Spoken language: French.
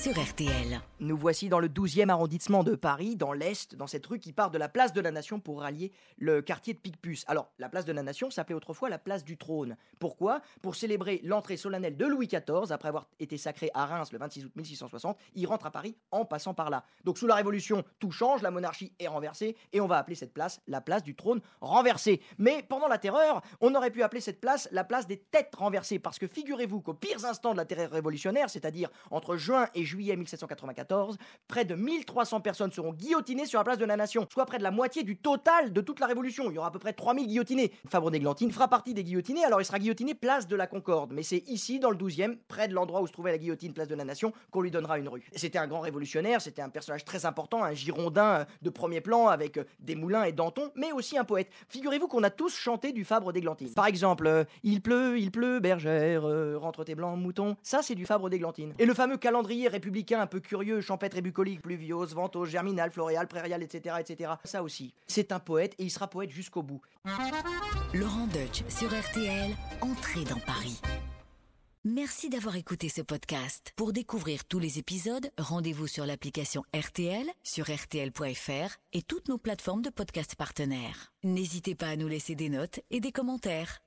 sur RTL. Nous voici dans le 12e arrondissement de Paris, dans l'Est, dans cette rue qui part de la place de la Nation pour rallier le quartier de Picpus. Alors, la place de la Nation s'appelait autrefois la place du trône. Pourquoi? Pour célébrer l'entrée solennelle de Louis XIV, après avoir été sacré à Reims le 26 août 1660, il rentre à Paris en passant par là. Donc, sous la Révolution, tout change, la monarchie est renversée, et on va appeler cette place la place du trône renversé. Mais pendant la terreur, on aurait pu appeler cette place la place des têtes renversées, parce que figurez-vous qu'aux pires instants de la terreur révolutionnaire, c'est-à-dire entre juin et juillet 1794, près de 1300 personnes seront guillotinées sur la place de la Nation, soit près de la moitié du total de toute la Révolution. Il y aura à peu près 3000 guillotinés. Fabre d'Églantine fera partie des guillotinés, alors il sera guillotiné place de la Concorde. Mais c'est ici, dans le 12e, près de l'endroit où se trouvait la guillotine place de la Nation, qu'on lui donnera une rue. C'était un grand révolutionnaire, c'était un personnage très important, un girondin de premier plan avec des moulins et Danton, mais aussi un poète. Figurez-vous qu'on a tous chanté du Fabre d'Églantine. Par exemple, euh, Il pleut, il pleut, bergère, euh, rentre tes blancs moutons. Ça, c'est du Fabre d'Églantine. Et le fameux calendrier un peu curieux, champêtre et bucolique, pluviose, ventose, germinal, floréal, prairial, etc., etc. Ça aussi, c'est un poète et il sera poète jusqu'au bout. Laurent Deutsch sur RTL, entrez dans Paris. Merci d'avoir écouté ce podcast. Pour découvrir tous les épisodes, rendez-vous sur l'application RTL, sur rtl.fr et toutes nos plateformes de podcast partenaires. N'hésitez pas à nous laisser des notes et des commentaires.